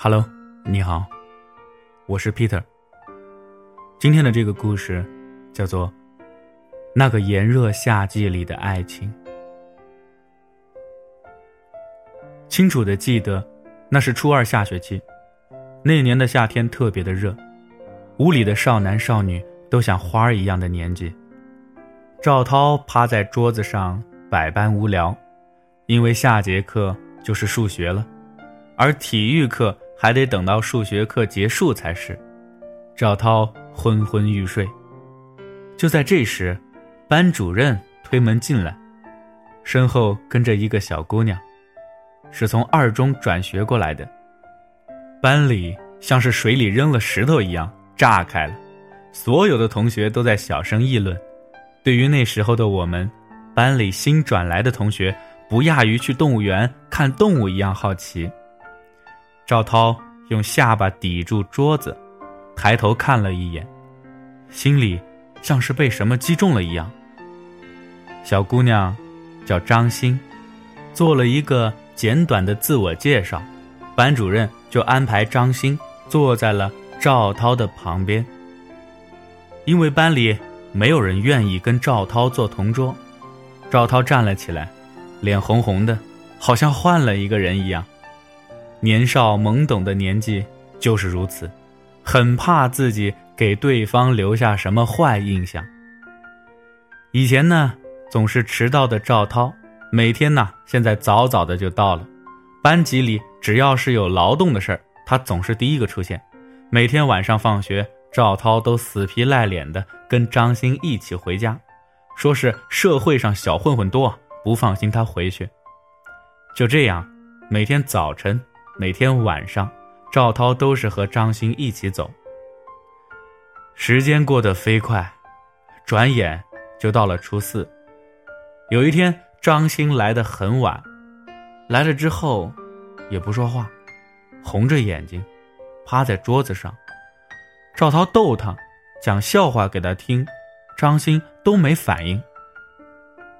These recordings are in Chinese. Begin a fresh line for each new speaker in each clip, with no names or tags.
Hello，你好，我是 Peter。今天的这个故事叫做《那个炎热夏季里的爱情》。清楚的记得，那是初二下学期，那年的夏天特别的热，屋里的少男少女都像花儿一样的年纪。赵涛趴在桌子上百般无聊，因为下节课就是数学了，而体育课还得等到数学课结束才是。赵涛昏昏欲睡，就在这时，班主任推门进来，身后跟着一个小姑娘。是从二中转学过来的，班里像是水里扔了石头一样炸开了，所有的同学都在小声议论。对于那时候的我们，班里新转来的同学不亚于去动物园看动物一样好奇。赵涛用下巴抵住桌子，抬头看了一眼，心里像是被什么击中了一样。小姑娘叫张欣，做了一个。简短的自我介绍，班主任就安排张欣坐在了赵涛的旁边。因为班里没有人愿意跟赵涛坐同桌，赵涛站了起来，脸红红的，好像换了一个人一样。年少懵懂的年纪就是如此，很怕自己给对方留下什么坏印象。以前呢，总是迟到的赵涛。每天呢，现在早早的就到了。班级里只要是有劳动的事儿，他总是第一个出现。每天晚上放学，赵涛都死皮赖脸的跟张欣一起回家，说是社会上小混混多，不放心他回去。就这样，每天早晨，每天晚上，赵涛都是和张欣一起走。时间过得飞快，转眼就到了初四。有一天。张欣来的很晚，来了之后，也不说话，红着眼睛，趴在桌子上。赵涛逗他，讲笑话给他听，张欣都没反应。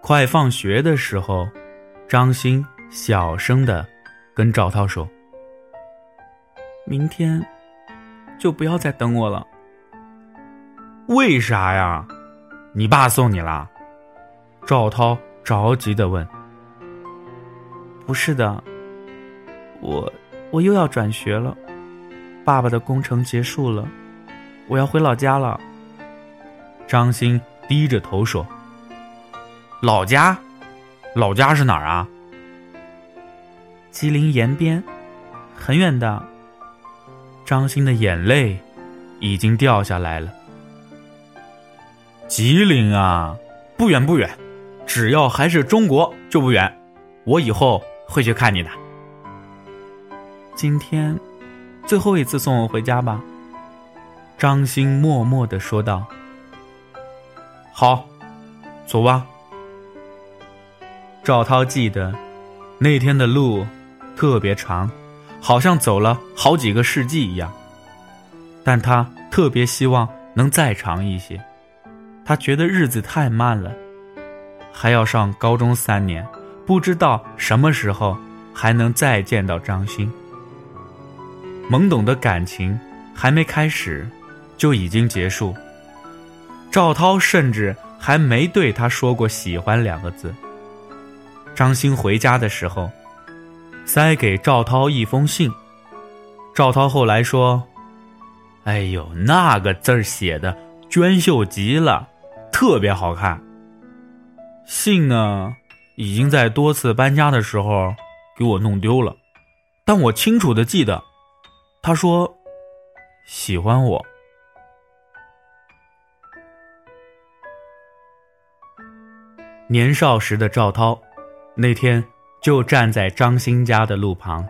快放学的时候，张欣小声的跟赵涛说：“明天就不要再等我了。”
为啥呀？你爸送你啦？
赵涛。着急的问：“
不是的，我我又要转学了，爸爸的工程结束了，我要回老家了。”
张鑫低着头说：“
老家，老家是哪儿啊？”
吉林延边，很远的。
张欣的眼泪已经掉下来了。
吉林啊，不远不远。只要还是中国就不远，我以后会去看你的。
今天，最后一次送我回家吧。”
张欣默默的说道。
“好，走吧。”
赵涛记得，那天的路特别长，好像走了好几个世纪一样。但他特别希望能再长一些，他觉得日子太慢了。还要上高中三年，不知道什么时候还能再见到张欣。懵懂的感情还没开始，就已经结束。赵涛甚至还没对他说过喜欢两个字。张欣回家的时候，塞给赵涛一封信。赵涛后来说：“哎呦，那个字儿写的娟秀极了，特别好看。”信呢，已经在多次搬家的时候给我弄丢了，但我清楚的记得，他说喜欢我。年少时的赵涛，那天就站在张欣家的路旁，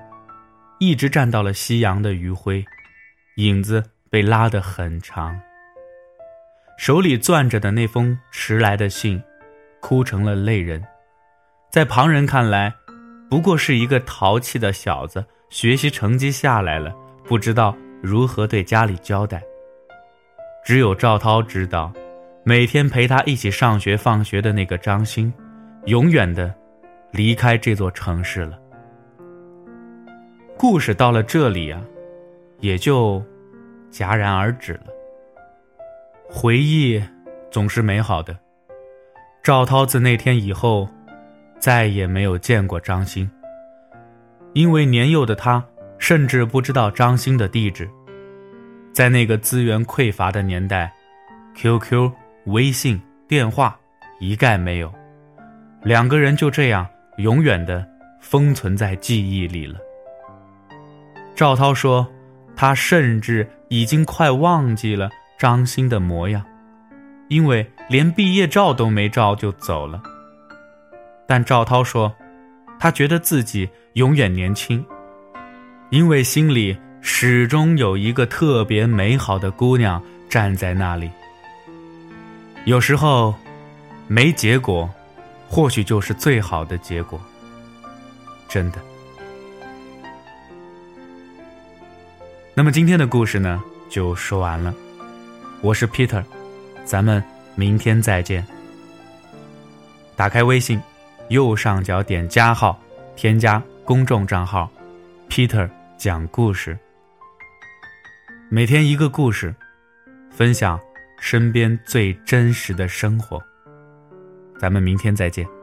一直站到了夕阳的余晖，影子被拉得很长，手里攥着的那封迟来的信。哭成了泪人，在旁人看来，不过是一个淘气的小子，学习成绩下来了，不知道如何对家里交代。只有赵涛知道，每天陪他一起上学放学的那个张欣，永远的离开这座城市了。故事到了这里啊，也就戛然而止了。回忆总是美好的。赵涛自那天以后，再也没有见过张欣，因为年幼的他甚至不知道张欣的地址。在那个资源匮乏的年代，QQ、微信、电话一概没有，两个人就这样永远的封存在记忆里了。赵涛说，他甚至已经快忘记了张欣的模样。因为连毕业照都没照就走了。但赵涛说，他觉得自己永远年轻，因为心里始终有一个特别美好的姑娘站在那里。有时候，没结果，或许就是最好的结果。真的。那么今天的故事呢，就说完了。我是 Peter。咱们明天再见。打开微信，右上角点加号，添加公众账号，Peter 讲故事。每天一个故事，分享身边最真实的生活。咱们明天再见。